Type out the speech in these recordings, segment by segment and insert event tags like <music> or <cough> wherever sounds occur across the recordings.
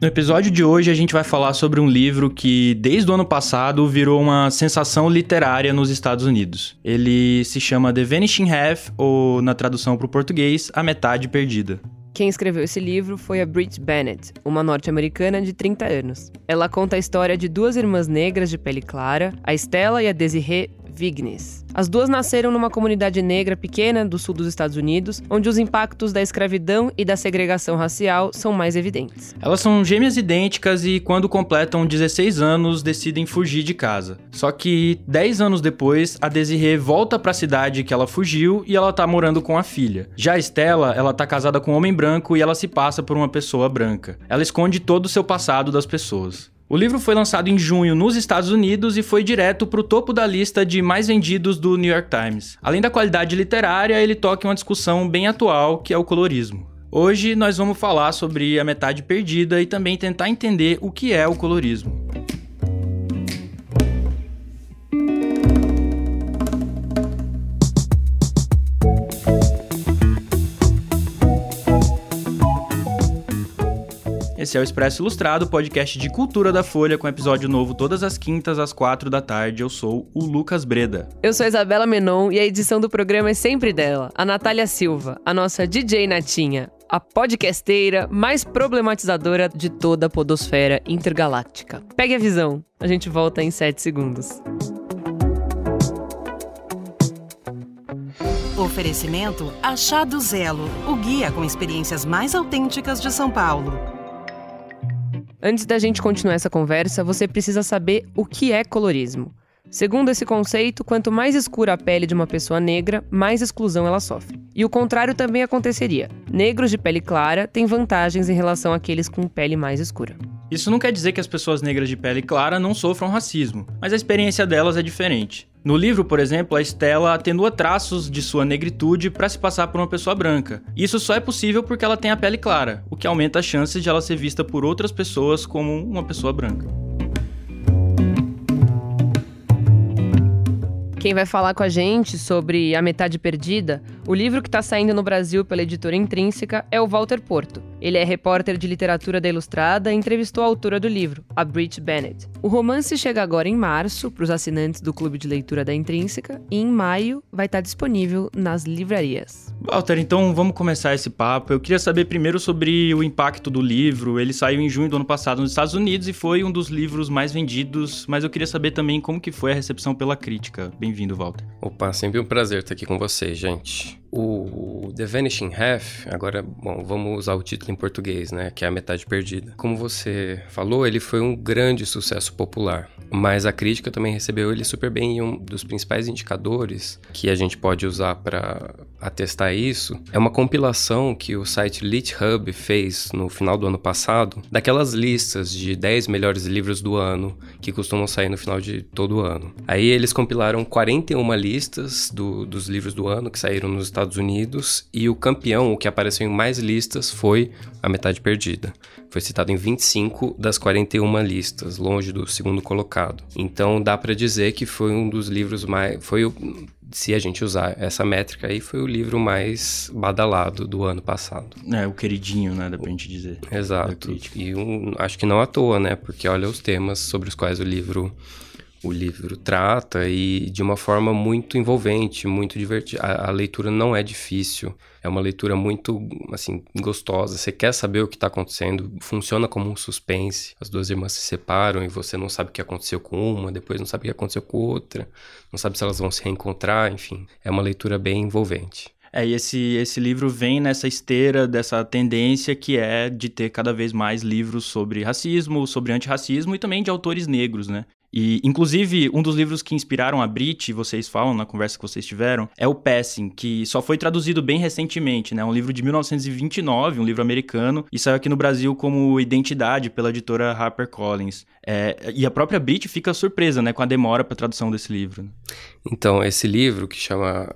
No episódio de hoje a gente vai falar sobre um livro que desde o ano passado virou uma sensação literária nos Estados Unidos. Ele se chama The Vanishing Half, ou na tradução para o português, A Metade Perdida. Quem escreveu esse livro foi a Brit Bennett, uma norte-americana de 30 anos. Ela conta a história de duas irmãs negras de pele clara, a Stella e a Desiree Vignes. As duas nasceram numa comunidade negra pequena do sul dos Estados Unidos, onde os impactos da escravidão e da segregação racial são mais evidentes. Elas são gêmeas idênticas e, quando completam 16 anos, decidem fugir de casa. Só que 10 anos depois, a Desiree volta para a cidade que ela fugiu e ela tá morando com a filha. Já a Estela, ela tá casada com um homem branco e ela se passa por uma pessoa branca. Ela esconde todo o seu passado das pessoas. O livro foi lançado em junho nos Estados Unidos e foi direto para o topo da lista de mais vendidos do New York Times. Além da qualidade literária, ele toca uma discussão bem atual, que é o colorismo. Hoje nós vamos falar sobre a metade perdida e também tentar entender o que é o colorismo. Esse é o Expresso Ilustrado, podcast de cultura da Folha, com episódio novo todas as quintas às quatro da tarde. Eu sou o Lucas Breda. Eu sou a Isabela Menon e a edição do programa é sempre dela, a Natália Silva, a nossa DJ Natinha, a podcasteira mais problematizadora de toda a podosfera intergaláctica. Pegue a visão, a gente volta em sete segundos. Oferecimento Achado Zelo, o guia com experiências mais autênticas de São Paulo. Antes da gente continuar essa conversa, você precisa saber o que é colorismo. Segundo esse conceito, quanto mais escura a pele de uma pessoa negra, mais exclusão ela sofre. E o contrário também aconteceria. Negros de pele clara têm vantagens em relação àqueles com pele mais escura. Isso não quer dizer que as pessoas negras de pele clara não sofram racismo, mas a experiência delas é diferente. No livro, por exemplo, a Estela atenua traços de sua negritude para se passar por uma pessoa branca. Isso só é possível porque ela tem a pele clara, o que aumenta as chances de ela ser vista por outras pessoas como uma pessoa branca. Quem vai falar com a gente sobre A Metade Perdida, o livro que está saindo no Brasil pela editora Intrínseca, é o Walter Porto. Ele é repórter de literatura da Ilustrada e entrevistou a autora do livro, a Brit Bennett. O romance chega agora em março para os assinantes do Clube de Leitura da Intrínseca e em maio vai estar tá disponível nas livrarias. Walter, então vamos começar esse papo. Eu queria saber primeiro sobre o impacto do livro. Ele saiu em junho do ano passado nos Estados Unidos e foi um dos livros mais vendidos, mas eu queria saber também como que foi a recepção pela crítica. Bem Bem-vindo, Walter. Opa, sempre um prazer estar aqui com vocês, gente. O The Vanishing Half, agora, bom, vamos usar o título em português, né, que é a metade perdida. Como você falou, ele foi um grande sucesso popular, mas a crítica também recebeu ele super bem e um dos principais indicadores que a gente pode usar para atestar isso é uma compilação que o site LitHub fez no final do ano passado, daquelas listas de 10 melhores livros do ano que costumam sair no final de todo ano. Aí eles compilaram 41 listas do, dos livros do ano que saíram nos Estados Estados Unidos e o campeão, o que apareceu em mais listas, foi A Metade Perdida. Foi citado em 25 das 41 listas, longe do segundo colocado. Então dá para dizer que foi um dos livros mais. Foi o, se a gente usar essa métrica aí, foi o livro mais badalado do ano passado. É, o queridinho, né? Dá pra gente dizer. Exato. E um, acho que não à toa, né? Porque olha os temas sobre os quais o livro o livro trata e de uma forma muito envolvente, muito divertida. A, leitura não é difícil, é uma leitura muito, assim, gostosa. Você quer saber o que está acontecendo, funciona como um suspense. As duas irmãs se separam e você não sabe o que aconteceu com uma, depois não sabe o que aconteceu com outra, não sabe se elas vão se reencontrar, enfim. É uma leitura bem envolvente. É, e esse, esse livro vem nessa esteira dessa tendência que é de ter cada vez mais livros sobre racismo, sobre antirracismo e também de autores negros, né? E, inclusive, um dos livros que inspiraram a Brit, vocês falam na conversa que vocês tiveram, é o Passing, que só foi traduzido bem recentemente, né? Um livro de 1929, um livro americano, e saiu aqui no Brasil como Identidade pela editora HarperCollins. É, e a própria Brit fica surpresa, né, com a demora para tradução desse livro. Então, esse livro que chama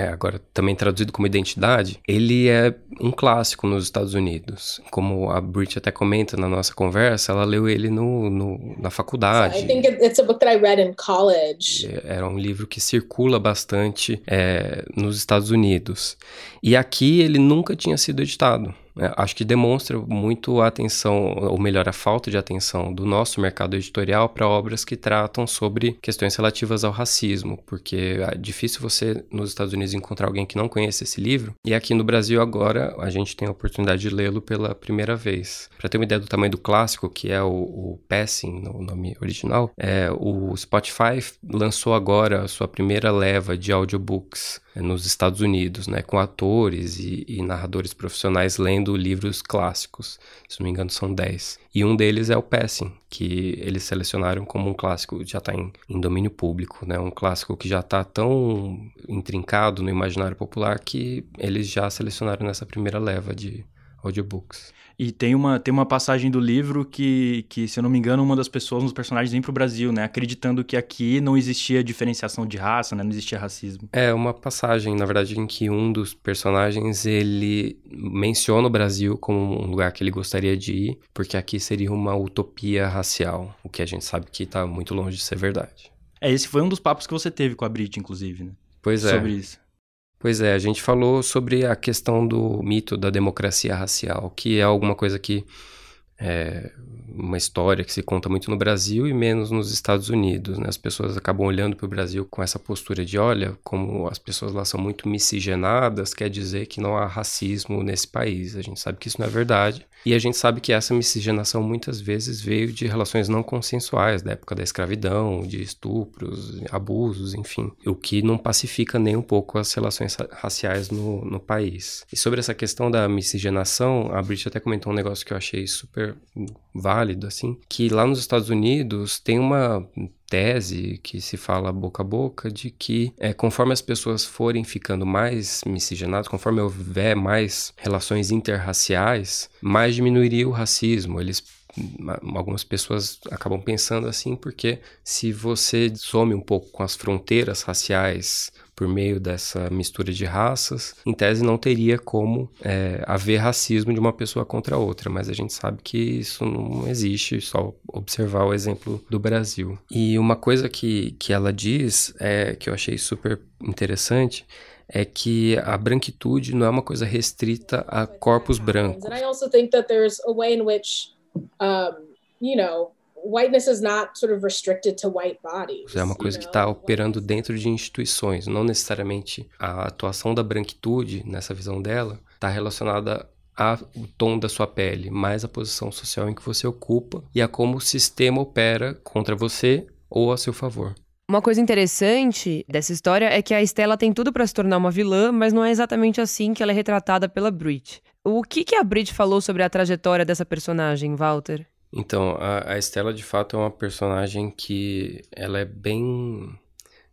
é, agora também traduzido como identidade, ele é um clássico nos Estados Unidos. Como a Brit até comenta na nossa conversa, ela leu ele no, no na faculdade. I think it's a book that I read in college. É, era um livro que circula bastante é, nos Estados Unidos. E aqui ele nunca tinha sido editado. É, acho que demonstra muito a atenção, ou melhor, a falta de atenção do nosso mercado editorial para obras que tratam sobre questões relativas ao racismo, porque é difícil você nos Estados Unidos encontrar alguém que não conhece esse livro, e aqui no Brasil agora a gente tem a oportunidade de lê-lo pela primeira vez. Para ter uma ideia do tamanho do clássico, que é o, o Passing, no nome original, é, o Spotify lançou agora a sua primeira leva de audiobooks nos Estados Unidos, né, com atores e, e, narradores profissionais lendo livros clássicos. Se não me engano, são 10. E um deles é o Passing, que eles selecionaram como um clássico, já está em, em, domínio público, né, um clássico que já está tão intrincado no imaginário popular que eles já selecionaram nessa primeira leva de audiobooks. E tem uma, tem uma passagem do livro que, que, se eu não me engano, uma das pessoas, um dos personagens vem pro Brasil, né? Acreditando que aqui não existia diferenciação de raça, né? Não existia racismo. É, uma passagem, na verdade, em que um dos personagens, ele menciona o Brasil como um lugar que ele gostaria de ir, porque aqui seria uma utopia racial, o que a gente sabe que tá muito longe de ser verdade. É, esse foi um dos papos que você teve com a Brit, inclusive, né? Pois é. Sobre isso. Pois é, a gente falou sobre a questão do mito da democracia racial, que é alguma coisa que é uma história que se conta muito no Brasil e menos nos Estados Unidos. Né? As pessoas acabam olhando para o Brasil com essa postura de: olha, como as pessoas lá são muito miscigenadas, quer dizer que não há racismo nesse país. A gente sabe que isso não é verdade. E a gente sabe que essa miscigenação muitas vezes veio de relações não consensuais, da época da escravidão, de estupros, abusos, enfim. O que não pacifica nem um pouco as relações raciais no, no país. E sobre essa questão da miscigenação, a Brit até comentou um negócio que eu achei super válido, assim, que lá nos Estados Unidos tem uma tese que se fala boca a boca de que é, conforme as pessoas forem ficando mais miscigenadas, conforme houver mais relações interraciais, mais diminuiria o racismo. Eles algumas pessoas acabam pensando assim porque se você some um pouco com as fronteiras raciais por meio dessa mistura de raças, em tese não teria como é, haver racismo de uma pessoa contra a outra, mas a gente sabe que isso não existe, só observar o exemplo do Brasil. E uma coisa que, que ela diz, é, que eu achei super interessante, é que a branquitude não é uma coisa restrita a corpos brancos. Um, you know, whiteness is not sort of restricted to white bodies. É uma coisa que está operando dentro de instituições, não necessariamente a atuação da branquitude nessa visão dela está relacionada ao tom da sua pele, mas a posição social em que você ocupa e a como o sistema opera contra você ou a seu favor. Uma coisa interessante dessa história é que a Estela tem tudo para se tornar uma vilã, mas não é exatamente assim que ela é retratada pela Brit. O que, que a Brit falou sobre a trajetória dessa personagem, Walter? Então, a, a Estela de fato é uma personagem que ela é bem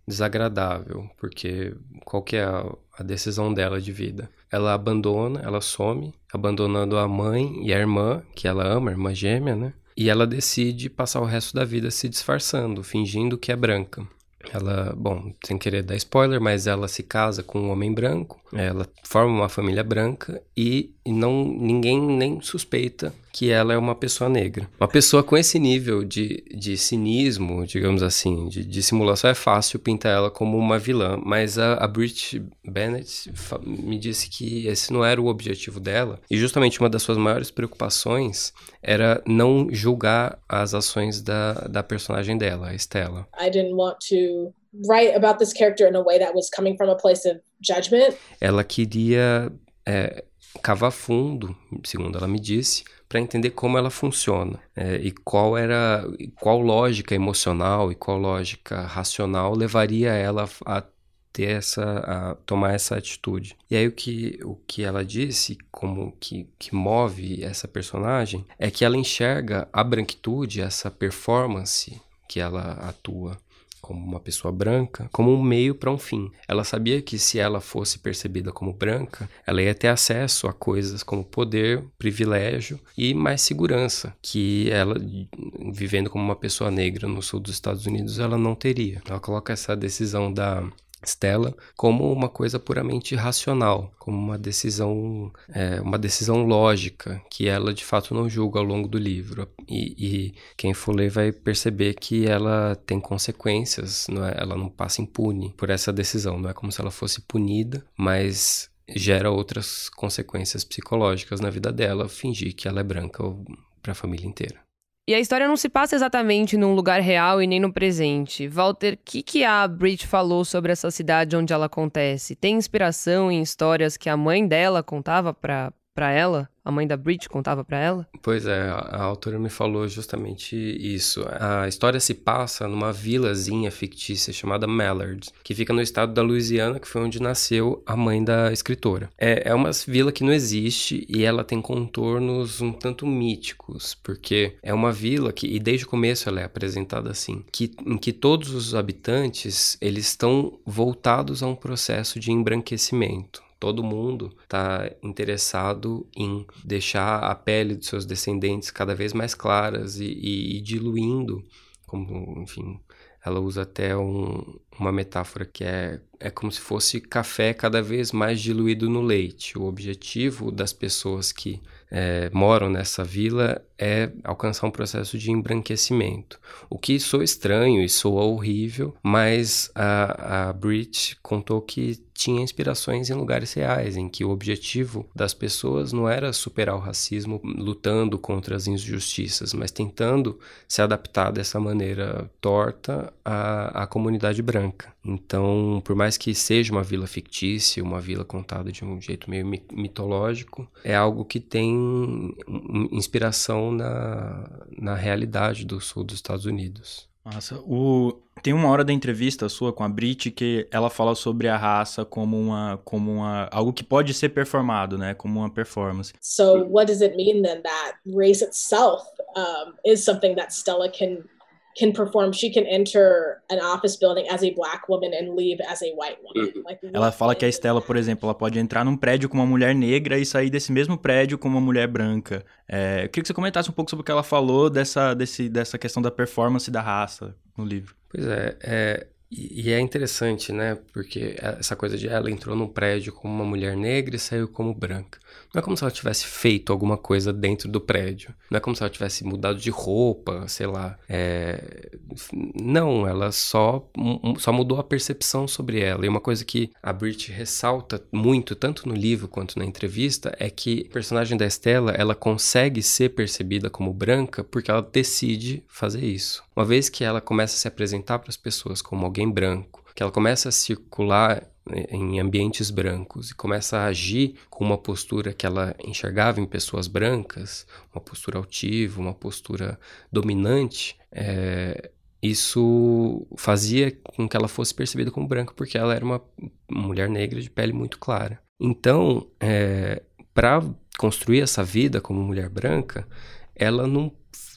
desagradável, porque qual que é a, a decisão dela de vida? Ela abandona, ela some, abandonando a mãe e a irmã, que ela ama, a irmã gêmea, né? E ela decide passar o resto da vida se disfarçando, fingindo que é branca. Ela, bom, sem querer dar spoiler, mas ela se casa com um homem branco, ela forma uma família branca e não ninguém nem suspeita que ela é uma pessoa negra. Uma pessoa com esse nível de, de cinismo, digamos assim, de, de simulação, é fácil pintar ela como uma vilã, mas a, a Brit Bennett me disse que esse não era o objetivo dela, e justamente uma das suas maiores preocupações era não julgar as ações da, da personagem dela, a Estela. I didn't want to write about this character in a way that was coming from a place of judgment. Ela queria é, cavar fundo, segundo ela me disse, para entender como ela funciona é, e qual era qual lógica emocional e qual lógica racional levaria ela a ter essa a tomar essa atitude. E aí o que o que ela disse como que que move essa personagem é que ela enxerga a branquitude, essa performance que ela atua como uma pessoa branca, como um meio para um fim. Ela sabia que se ela fosse percebida como branca, ela ia ter acesso a coisas como poder, privilégio e mais segurança, que ela, vivendo como uma pessoa negra no sul dos Estados Unidos, ela não teria. Ela coloca essa decisão da Stella como uma coisa puramente racional, como uma decisão, é, uma decisão lógica que ela de fato não julga ao longo do livro. E, e quem for ler vai perceber que ela tem consequências, não é? ela não passa impune por essa decisão. Não é como se ela fosse punida, mas gera outras consequências psicológicas na vida dela, fingir que ela é branca para a família inteira. E a história não se passa exatamente num lugar real e nem no presente. Walter, o que, que a Brit falou sobre essa cidade onde ela acontece? Tem inspiração em histórias que a mãe dela contava para ela? A mãe da Brit contava para ela? Pois é, a, autora me falou justamente isso. A história se passa numa vilazinha fictícia chamada Mallard, que fica no estado da Louisiana, que foi onde nasceu a mãe da escritora. É, é uma vila que não existe e ela tem contornos um tanto míticos, porque é uma vila que, e desde o começo ela é apresentada assim, que, em que todos os habitantes eles estão voltados a um processo de embranquecimento. Todo mundo está interessado em deixar a pele dos seus descendentes cada vez mais claras e, e, e diluindo, como, enfim, ela usa até um, uma metáfora que é, é como se fosse café cada vez mais diluído no leite. O objetivo das pessoas que é, moram nessa vila é alcançar um processo de embranquecimento. O que soa estranho e soa horrível, mas a, a Brit contou que tinha inspirações em lugares reais, em que o objetivo das pessoas não era superar o racismo lutando contra as injustiças, mas tentando se adaptar dessa maneira torta à, à comunidade branca. Então, por mais que seja uma vila fictícia, uma vila contada de um jeito meio mitológico, é algo que tem inspiração na, na realidade do sul dos Estados Unidos. Nossa, o... tem uma hora da entrevista sua com a Brit que ela fala sobre a raça como uma, como uma, algo que pode ser performado, né, como uma performance. So what does it mean then that race itself um, is something that Stella can can perform, she can enter an office building as a black woman and leave as a white woman. Uhum. Like, ela fala que a Estela, por exemplo, ela pode entrar num prédio com uma mulher negra e sair desse mesmo prédio com uma mulher branca. É, eu queria que você comentasse um pouco sobre o que ela falou dessa, desse, dessa questão da performance da raça no livro. Pois é, é e, é interessante, né? Porque essa coisa de ela entrou num prédio como uma mulher negra e saiu como branca. Não é como se ela tivesse feito alguma coisa dentro do prédio. Não é como se ela tivesse mudado de roupa, sei lá. É... Não, ela só, só mudou a percepção sobre ela. E uma coisa que a Brit ressalta muito, tanto no livro quanto na entrevista, é que a personagem da Estela, ela consegue ser percebida como branca porque ela decide fazer isso. Uma vez que ela começa a se apresentar para as pessoas como alguém branco, que ela começa a circular em ambientes brancos e começa a agir com uma postura que ela enxergava em pessoas brancas, uma postura altiva, uma postura dominante, é, isso fazia com que ela fosse percebida como branca, porque ela era uma mulher negra de pele muito clara. Então, é, para construir essa vida como mulher branca, ela não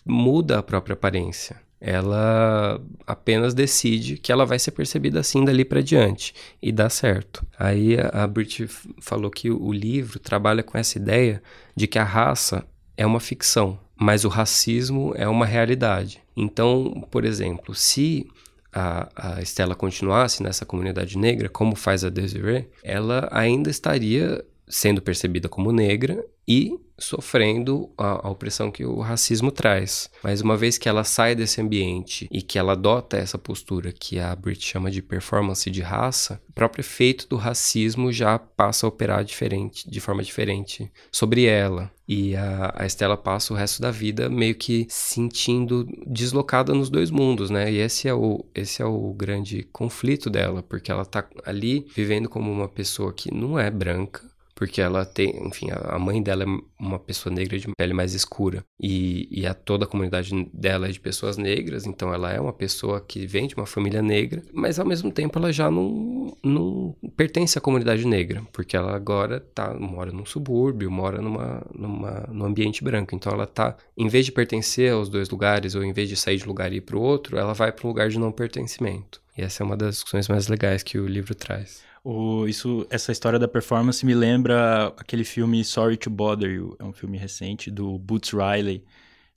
muda a própria aparência ela apenas decide que ela vai ser percebida assim dali para diante e dá certo. Aí a Brit falou que o livro trabalha com essa ideia de que a raça é uma ficção, mas o racismo é uma realidade. Então, por exemplo, se a, a Estela continuasse nessa comunidade negra, como faz a Desiree, ela ainda estaria sendo percebida como negra e sofrendo a, a, opressão que o racismo traz. Mas uma vez que ela sai desse ambiente e que ela adota essa postura que a Brit chama de performance de raça, o próprio efeito do racismo já passa a operar diferente, de forma diferente sobre ela. E a, a Estela passa o resto da vida meio que sentindo deslocada nos dois mundos, né? E esse é o, esse é o grande conflito dela, porque ela tá ali vivendo como uma pessoa que não é branca, porque ela tem, enfim, a mãe dela é uma pessoa negra de pele mais escura e, e a toda a comunidade dela é de pessoas negras, então ela é uma pessoa que vem de uma família negra, mas ao mesmo tempo ela já não, não pertence à comunidade negra, porque ela agora tá, mora num subúrbio, mora numa, numa, num ambiente branco, então ela tá, em vez de pertencer aos dois lugares ou em vez de sair de um lugar e ir para o outro, ela vai para um lugar de não pertencimento. E essa é uma das discussões mais legais que o livro traz. O, isso, essa história da performance me lembra aquele filme Sorry to Bother You, é um filme recente do Boots Riley,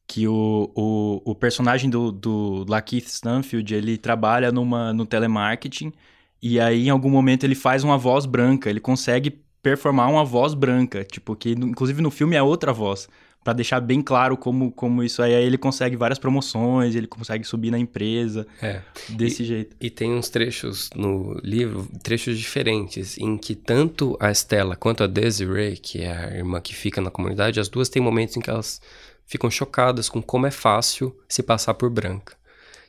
que o, o, o personagem do, do Lakeith Stanfield, ele trabalha numa, no telemarketing e aí em algum momento ele faz uma voz branca, ele consegue performar uma voz branca, tipo, que inclusive no filme é outra voz, para deixar bem claro como, como isso aí, aí ele consegue várias promoções, ele consegue subir na empresa. É. Desse e, jeito. E tem uns trechos no livro, trechos diferentes, em que tanto a Stella quanto a Desiree, que é a irmã que fica na comunidade, as duas têm momentos em que elas ficam chocadas com como é fácil se passar por branca.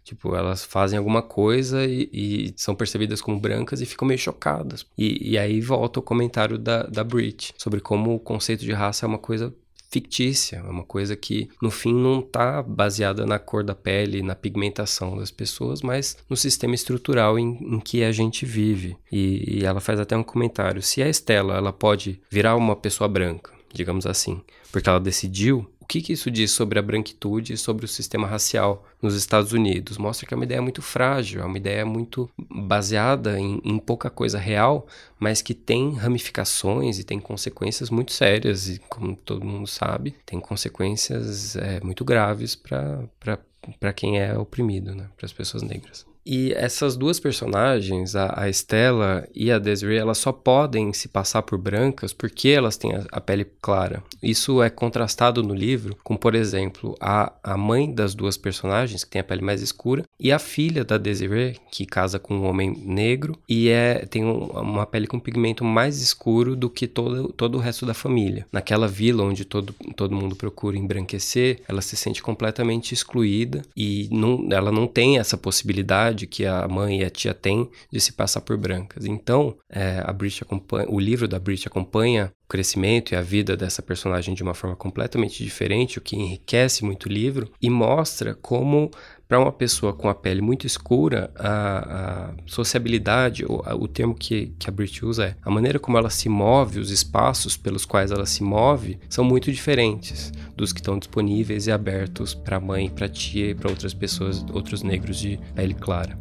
Tipo, elas fazem alguma coisa e, e, são percebidas como brancas e ficam meio chocadas. E, e aí volta o comentário da, da Brit sobre como o conceito de raça é uma coisa fictícia, é uma coisa que no fim não está baseada na cor da pele, na pigmentação das pessoas, mas no sistema estrutural em, em que a gente vive. E, e, ela faz até um comentário: se a Estela ela pode virar uma pessoa branca, digamos assim, porque ela decidiu o que, que isso diz sobre a branquitude e sobre o sistema racial nos Estados Unidos? Mostra que é uma ideia muito frágil, é uma ideia muito baseada em, em pouca coisa real, mas que tem ramificações e tem consequências muito sérias, e como todo mundo sabe, tem consequências é, muito graves para quem é oprimido, né? para as pessoas negras. E essas duas personagens, a, a Estela e a Desiree, elas só podem se passar por brancas porque elas têm a, a, pele clara. Isso é contrastado no livro com, por exemplo, a, a mãe das duas personagens, que tem a pele mais escura, e a filha da Desiree, que casa com um homem negro e é, tem um, uma pele com pigmento mais escuro do que todo, todo o resto da família. Naquela vila onde todo, todo mundo procura embranquecer, ela se sente completamente excluída e não, ela não tem essa possibilidade dificuldade que a mãe e a tia têm de se passar por brancas. Então, é, a Brit acompanha, o livro da Brit acompanha o crescimento e a vida dessa personagem de uma forma completamente diferente, o que enriquece muito o livro e mostra como para uma pessoa com a pele muito escura, a, a sociabilidade, o, a, o termo que, que a Brit usa é a maneira como ela se move, os espaços pelos quais ela se move, são muito diferentes dos que estão disponíveis e abertos para mãe, para tia e para outras pessoas, outros negros de pele clara.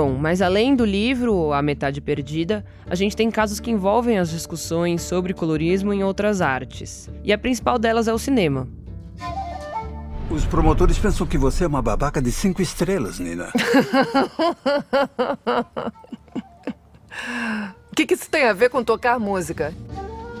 Bom, mas além do livro A Metade Perdida, a gente tem casos que envolvem as discussões sobre colorismo em outras artes. E a principal delas é o cinema. Os promotores pensam que você é uma babaca de cinco estrelas, Nina. O <laughs> que, que isso tem a ver com tocar música?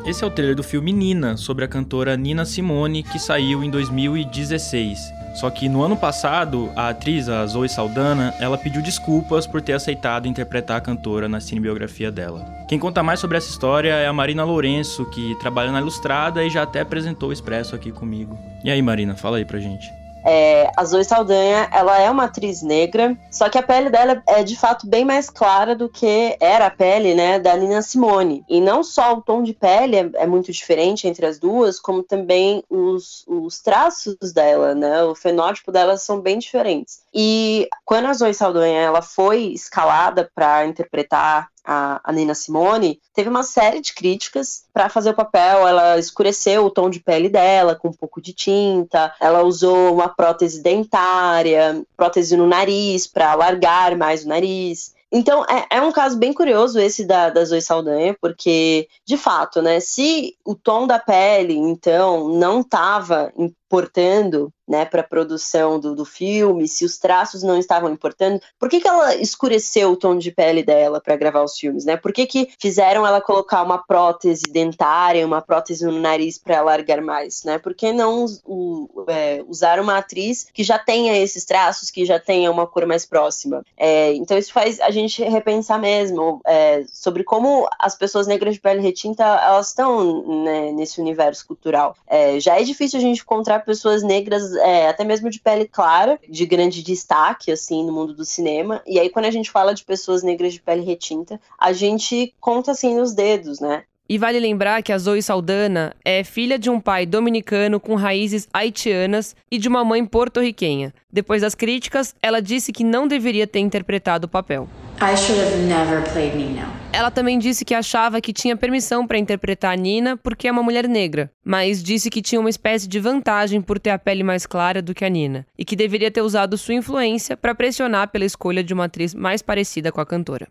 Esse é o trailer do filme Nina, sobre a cantora Nina Simone, que saiu em 2016. Só que no ano passado, a atriz, a Zoe Saldana, ela pediu desculpas por ter aceitado interpretar a cantora na cinebiografia dela. Quem conta mais sobre essa história é a Marina Lourenço, que trabalha na Ilustrada e já até apresentou o Expresso aqui comigo. E aí, Marina, fala aí pra gente. É, a Zoe Saldanha, ela é uma atriz negra, só que a pele dela é de fato bem mais clara do que era a pele, né, da Nina Simone. E não só o tom de pele é, é muito diferente entre as duas, como também os, os traços dela, né, o fenótipo dela são bem diferentes. E quando a Zoe Saldanha ela foi escalada para interpretar a, a, Nina Simone, teve uma série de críticas para fazer o papel. Ela escureceu o tom de pele dela com um pouco de tinta, ela usou uma prótese dentária, prótese no nariz para alargar mais o nariz. Então, é, é, um caso bem curioso esse da, da Zoe Saldanha, porque, de fato, né, se o tom da pele, então, não estava importando né, para a produção do, do filme, se os traços não estavam importando, por que, que ela escureceu o tom de pele dela para gravar os filmes? Né? Por que, que fizeram ela colocar uma prótese dentária, uma prótese no nariz para alargar mais? Né? Por que não o, é, usar uma atriz que já tenha esses traços, que já tenha uma cor mais próxima? É, então isso faz a gente repensar mesmo é, sobre como as pessoas negras de pele retinta elas estão né, nesse universo cultural. É, já é difícil a gente encontrar pessoas negras, é, até mesmo de pele clara, de grande destaque, assim, no mundo do cinema. E aí, quando a gente fala de pessoas negras de pele retinta, a gente conta, assim, nos dedos, né? E vale lembrar que a Zoe Saldana é filha de um pai dominicano com raízes haitianas e de uma mãe porto-riquenha. Depois das críticas, ela disse que não deveria ter interpretado o papel. I should have never played Nina. Ela também disse que achava que tinha permissão para interpretar a Nina porque é uma mulher negra, mas disse que tinha uma espécie de vantagem por ter a pele mais clara do que a Nina e que deveria ter usado sua influência para pressionar pela escolha de uma atriz mais parecida com a cantora.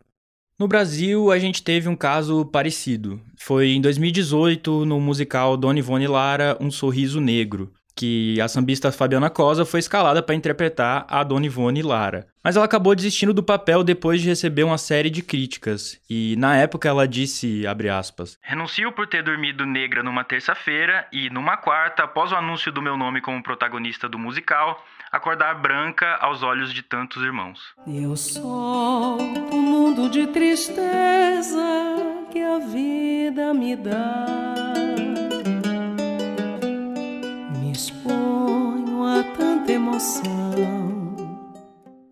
No Brasil, a gente teve um caso parecido. Foi em 2018, no musical Dona Ivone Lara, Um Sorriso Negro, que a sambista Fabiana Cosa foi escalada para interpretar a Dona Ivone Lara. Mas ela acabou desistindo do papel depois de receber uma série de críticas. E na época ela disse, abre aspas, Renuncio por ter dormido negra numa terça-feira e numa quarta, após o anúncio do meu nome como protagonista do musical, acordar branca aos olhos de tantos irmãos. Eu sou o mundo de tristeza que a vida me dá. Emoção.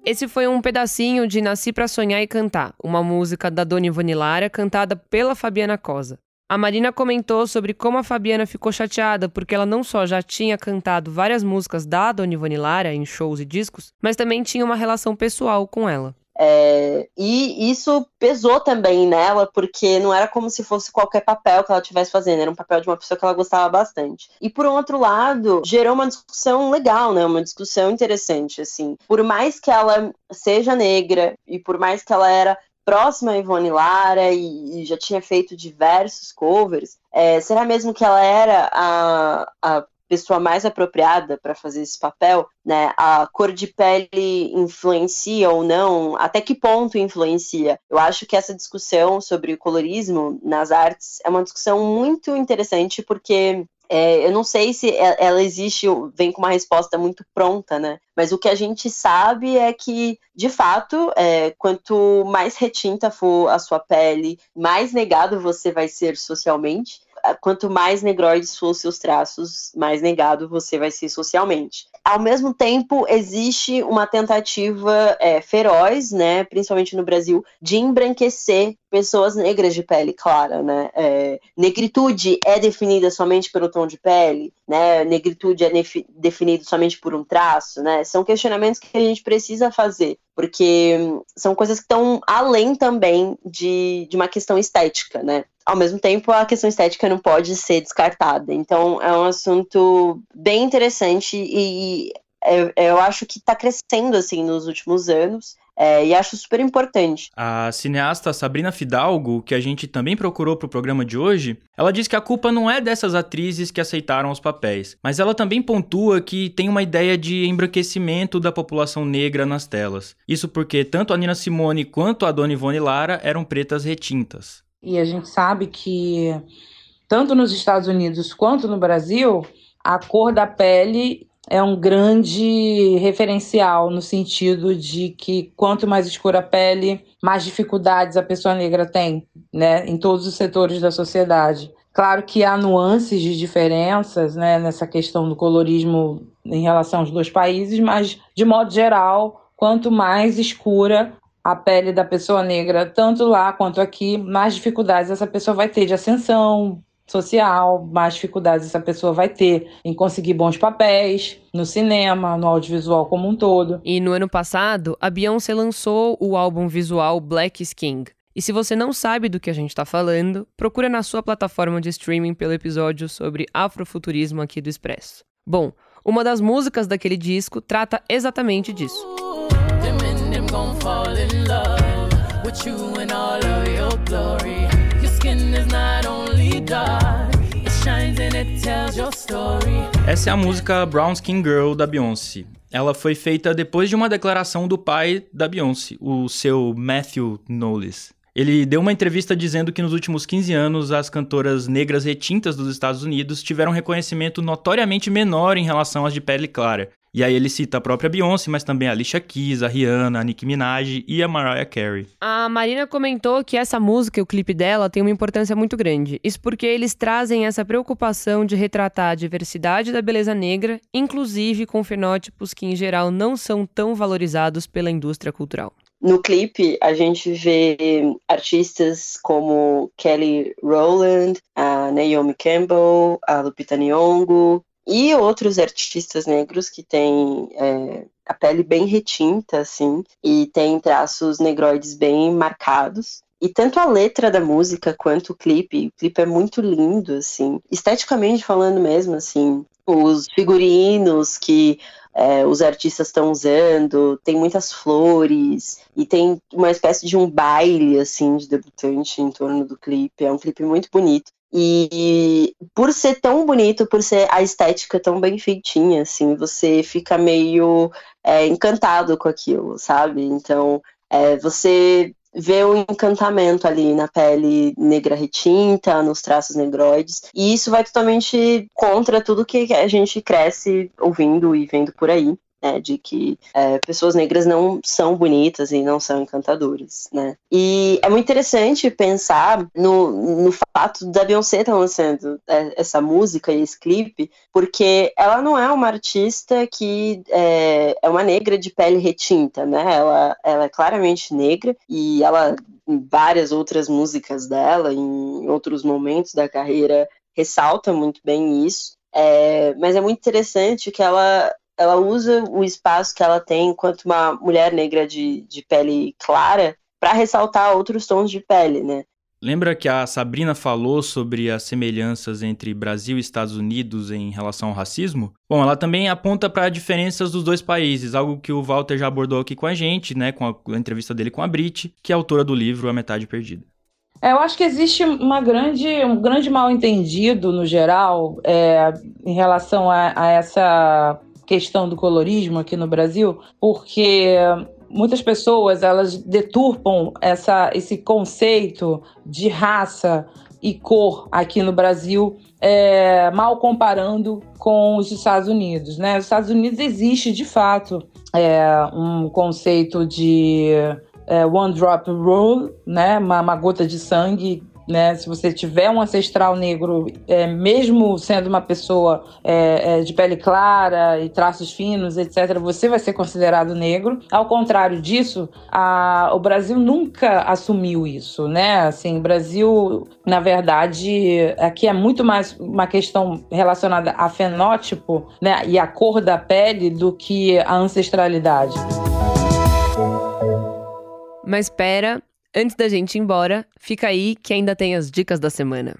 Esse foi um pedacinho de Nasci para Sonhar e Cantar, uma música da Dona Ivone Lara cantada pela Fabiana Cosa. A Marina comentou sobre como a Fabiana ficou chateada porque ela não só já tinha cantado várias músicas da Dona Ivone Lara em shows e discos, mas também tinha uma relação pessoal com ela. É, e isso pesou também nela, porque não era como se fosse qualquer papel que ela estivesse fazendo, era um papel de uma pessoa que ela gostava bastante. E por um outro lado, gerou uma discussão legal, né? Uma discussão interessante, assim. Por mais que ela seja negra e por mais que ela era próxima a Ivone Lara e, e já tinha feito diversos covers, é, será mesmo que ela era a, a pessoa mais apropriada para fazer esse papel, né? A cor de pele influencia ou não? Até que ponto influencia? Eu acho que essa discussão sobre o colorismo nas artes é uma discussão muito interessante porque é, eu não sei se ela existe, vem com uma resposta muito pronta, né? Mas o que a gente sabe é que, de fato, é, quanto mais retinta for a sua pele, mais negado você vai ser socialmente quanto mais negroides for seus traços, mais negado você vai ser socialmente. Ao mesmo tempo, existe uma tentativa é, feroz, né, principalmente no Brasil, de embranquecer pessoas negras de pele clara, né? É, negritude é definida somente pelo tom de pele, né? Negritude é definido somente por um traço, né? São questionamentos que a gente precisa fazer, porque são coisas que estão além também de, de uma questão estética, né? Ao mesmo tempo, a questão estética não pode ser descartada. Então, é um assunto bem interessante e eu, eu acho que está crescendo assim nos últimos anos. É, e acho super importante. A cineasta Sabrina Fidalgo, que a gente também procurou para o programa de hoje, ela diz que a culpa não é dessas atrizes que aceitaram os papéis, mas ela também pontua que tem uma ideia de embranquecimento da população negra nas telas. Isso porque tanto a Nina Simone quanto a Dona Ivone Lara eram pretas retintas. E a gente sabe que tanto nos Estados Unidos quanto no Brasil, a cor da pele é um grande referencial no sentido de que quanto mais escura a pele, mais dificuldades a pessoa negra tem, né, em todos os setores da sociedade. Claro que há nuances de diferenças, né, nessa questão do colorismo em relação aos dois países, mas de modo geral, quanto mais escura a pele da pessoa negra, tanto lá quanto aqui, mais dificuldades essa pessoa vai ter de ascensão, social, mais dificuldades essa pessoa vai ter em conseguir bons papéis no cinema, no audiovisual como um todo. E no ano passado, a Beyoncé lançou o álbum visual Black is King. E se você não sabe do que a gente está falando, procura na sua plataforma de streaming pelo episódio sobre afrofuturismo aqui do Expresso. Bom, uma das músicas daquele disco trata exatamente disso. Essa é a música Brown Skin Girl da Beyoncé. Ela foi feita depois de uma declaração do pai da Beyoncé, o seu Matthew Knowles. Ele deu uma entrevista dizendo que nos últimos 15 anos as cantoras negras retintas dos Estados Unidos tiveram um reconhecimento notoriamente menor em relação às de pele clara, e aí ele cita a própria Beyoncé, mas também a Alicia Keys, a Rihanna, a Nicki Minaj e a Mariah Carey. A Marina comentou que essa música, o clipe dela, tem uma importância muito grande. Isso porque eles trazem essa preocupação de retratar a diversidade da beleza negra, inclusive com fenótipos que em geral não são tão valorizados pela indústria cultural. No clipe, a gente vê artistas como Kelly Rowland, a Naomi Campbell, a Lupita Nyong'o, e outros artistas negros que têm é, a pele bem retinta, assim, e tem traços negroides bem marcados. E tanto a letra da música quanto o clipe, o clipe é muito lindo, assim, esteticamente falando mesmo, assim, os figurinos que é, os artistas estão usando, tem muitas flores e tem uma espécie de um baile assim de debutante em torno do clipe. É um clipe muito bonito. E por ser tão bonito, por ser a estética tão bem feitinha, assim, você fica meio é, encantado com aquilo, sabe? Então, é, você vê o encantamento ali na pele negra retinta, nos traços negroides, e isso vai totalmente contra tudo que a gente cresce ouvindo e vendo por aí né, de que é, pessoas negras não são bonitas e não são encantadoras, né? E é muito interessante pensar no, no fato da Beyoncé estar lançando é, essa música e esse clipe, porque ela não é uma artista que é, é uma negra de pele retinta, né? Ela, ela é claramente negra e ela em várias outras músicas dela, em outros momentos da carreira, ressalta muito bem isso. É, mas é muito interessante que ela ela usa o espaço que ela tem enquanto uma mulher negra de, de pele clara para ressaltar outros tons de pele, né? Lembra que a Sabrina falou sobre as semelhanças entre Brasil e Estados Unidos em relação ao racismo? Bom, ela também aponta para diferenças dos dois países, algo que o Walter já abordou aqui com a gente, né, com a, entrevista dele com a Brit, que é autora do livro A Metade Perdida. É, eu acho que existe uma grande, um grande mal entendido, no geral, é, em relação a, a essa questão do colorismo aqui no Brasil, porque muitas pessoas elas deturpam essa, esse conceito de raça e cor aqui no Brasil, é, mal comparando com os Estados Unidos. Né? Os Estados Unidos existe de fato é, um conceito de é, one drop rule, né? uma, uma gota de sangue né? Se você tiver um ancestral negro, é, mesmo sendo uma pessoa é, é, de pele clara e traços finos, etc., você vai ser considerado negro. Ao contrário disso, a, o Brasil nunca assumiu isso, né? Assim, o Brasil, na verdade, aqui é muito mais uma questão relacionada a fenótipo, né? E a cor da pele do que a ancestralidade. Mas espera, Antes da gente ir embora, fica aí que ainda tem as dicas da semana.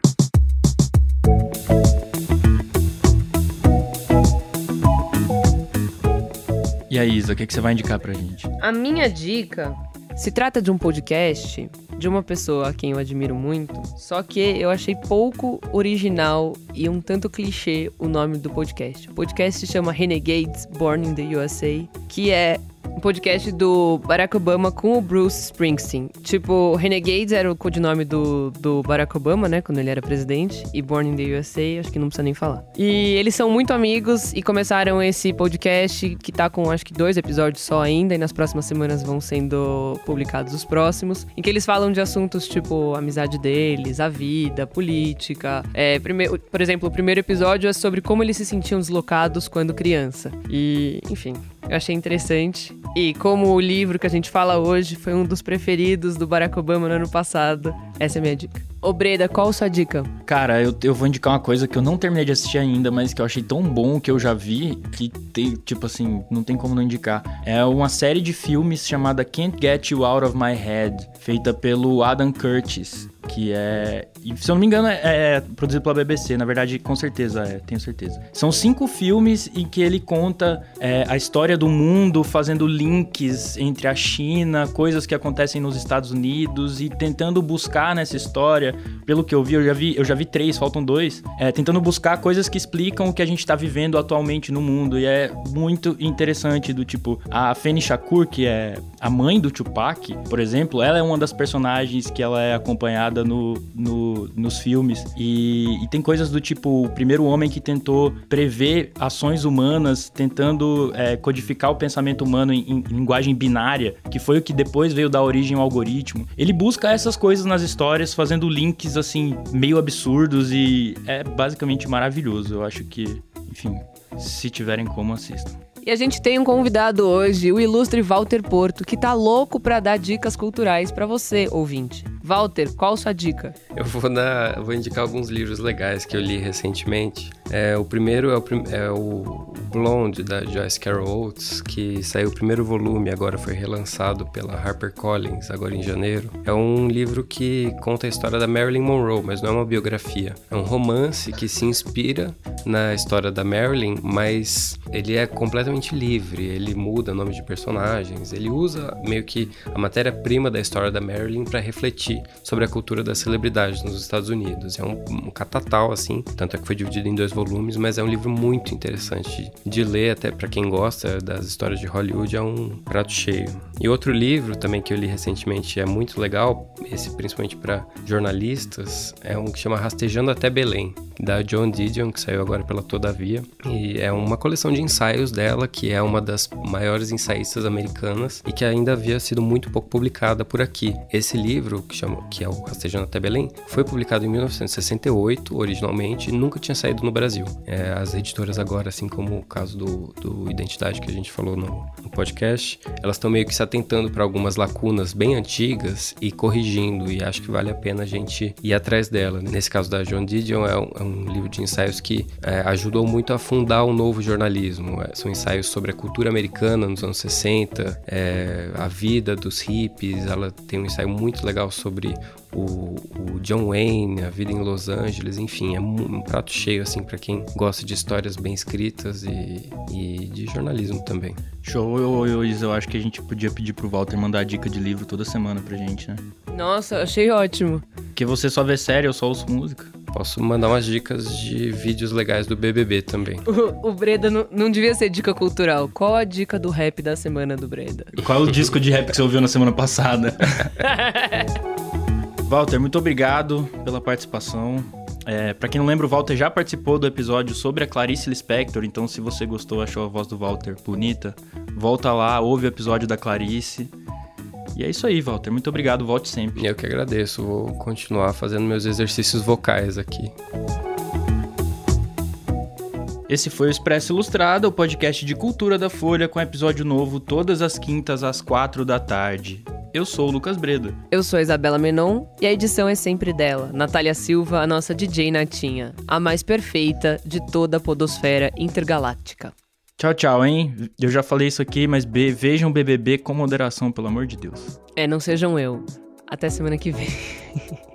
E aí, Isa, o que, que você vai indicar pra gente? A minha dica se trata de um podcast de uma pessoa a quem eu admiro muito, só que eu achei pouco original e um tanto clichê o nome do podcast. O podcast se chama Renegades Born in the USA, que é um podcast do Barack Obama com o Bruce Springsteen. Tipo, Renegades era o codinome do, do Barack Obama, né? Quando ele era presidente. E Born in the USA, acho que não precisa nem falar. E eles são muito amigos e começaram esse podcast que tá com acho que dois episódios só ainda. E nas próximas semanas vão sendo publicados os próximos. Em que eles falam de assuntos tipo a amizade deles, a vida, política. É, primeiro, por exemplo, o primeiro episódio é sobre como eles se sentiam deslocados quando criança. E, enfim, eu achei interessante. E como o livro que a gente fala hoje foi um dos preferidos do Barack Obama no ano passado, essa é a minha dica. Ô Breda, qual a sua dica? Cara, eu, eu vou indicar uma coisa que eu não terminei de assistir ainda, mas que eu achei tão bom que eu já vi, que tem, tipo assim, não tem como não indicar. É uma série de filmes chamada Can't Get You Out of My Head, feita pelo Adam Curtis que é. Se eu não me engano, é, é, produzido pela BBC. Na verdade, com certeza é, tenho certeza. São cinco filmes em que ele conta é, a história do mundo, fazendo links entre a China, coisas que acontecem nos Estados Unidos e tentando buscar nessa história. Pelo que eu vi, eu já vi, eu já vi três, faltam dois. É, tentando buscar coisas que explicam o que a gente está vivendo atualmente no mundo. E é muito interessante do tipo, a Feni Shakur, que é a mãe do Tupac, por exemplo, ela é uma das personagens que ela é acompanhada no, no nos filmes. E, e, tem coisas do tipo, o primeiro homem que tentou prever ações humanas, tentando é, codificar o pensamento humano em, em, linguagem binária, que foi o que depois veio dar origem ao algoritmo. Ele busca essas coisas nas histórias, fazendo links, assim, meio absurdos e é basicamente maravilhoso. Eu acho que, enfim, se tiverem como, assistam. E a gente tem um convidado hoje, o ilustre Walter Porto, que tá louco para dar dicas culturais para você, ouvinte. Walter, qual sua dica? Eu vou, dar, vou indicar alguns livros legais que eu li recentemente. É, o primeiro é o, é o Blonde, da Joyce Carol Oates, que saiu o primeiro volume, agora foi relançado pela HarperCollins, agora em janeiro. É um livro que conta a história da Marilyn Monroe, mas não é uma biografia. É um romance que se inspira na história da Marilyn, mas ele é completamente livre, ele muda nome de personagens, ele usa meio que a matéria-prima da história da Marilyn para refletir sobre, a cultura das celebridades nos Estados Unidos. É um, um catatal, assim, tanto é que foi dividido em dois volumes, mas é um livro muito interessante de ler, até para quem gosta das histórias de Hollywood, é um prato cheio. E outro livro também que eu li recentemente é muito legal, esse principalmente para jornalistas, é um que chama Rastejando até Belém, da John Didion, que saiu agora pela Todavia. E é uma coleção de ensaios dela, que é uma das maiores ensaístas americanas e que ainda havia sido muito pouco publicada por aqui. Esse livro, que, chama, que é o Rastejando até Belém, foi publicado em 1968, originalmente, e nunca tinha saído no Brasil. É, as editoras agora, assim como o caso do, do Identidade que a gente falou no, no podcast, elas estão meio que se atentando para algumas lacunas bem antigas e corrigindo, e acho que vale a pena a gente ir atrás dela. Nesse caso da John Didion, é um, é um livro de ensaios que é, ajudou muito a fundar um novo jornalismo. É, são ensaios sobre a cultura americana nos anos 60, é, a vida dos hippies. Ela tem um ensaio muito legal sobre o, o, John Wayne, a vida em Los Angeles, enfim, é um, um prato cheio assim para quem gosta de histórias bem escritas e, e de jornalismo também. Show, eu, eu, eu acho que a gente podia pedir pro Walter mandar dica de livro toda semana pra gente, né? Nossa, achei ótimo. Porque você só vê série, eu só ouço música. Posso mandar umas dicas de vídeos legais do BBB também. O, o Breda não, não, devia ser dica cultural. Qual a dica do rap da semana do Breda? Qual é o disco de rap que você ouviu na semana passada? <laughs> Walter, muito obrigado pela participação. É, para quem não lembra, o Walter já participou do episódio sobre a Clarice Lispector, então se você gostou, achou a voz do Walter bonita, volta lá, ouve o episódio da Clarice. E é isso aí, Walter. Muito obrigado, volte sempre. Eu que agradeço. Vou continuar fazendo meus exercícios vocais aqui. Esse foi o Expresso Ilustrado, o podcast de cultura da Folha, com episódio novo todas as quintas às quatro da tarde. Eu sou o Lucas Breda. Eu sou a Isabela Menon e a edição é sempre dela, Natália Silva, a nossa DJ Natinha, a mais perfeita de toda a podosfera intergaláctica. Tchau, tchau, hein? Eu já falei isso aqui, mas vejam o BBB com moderação, pelo amor de Deus. É, não sejam eu. Até semana que vem. <laughs>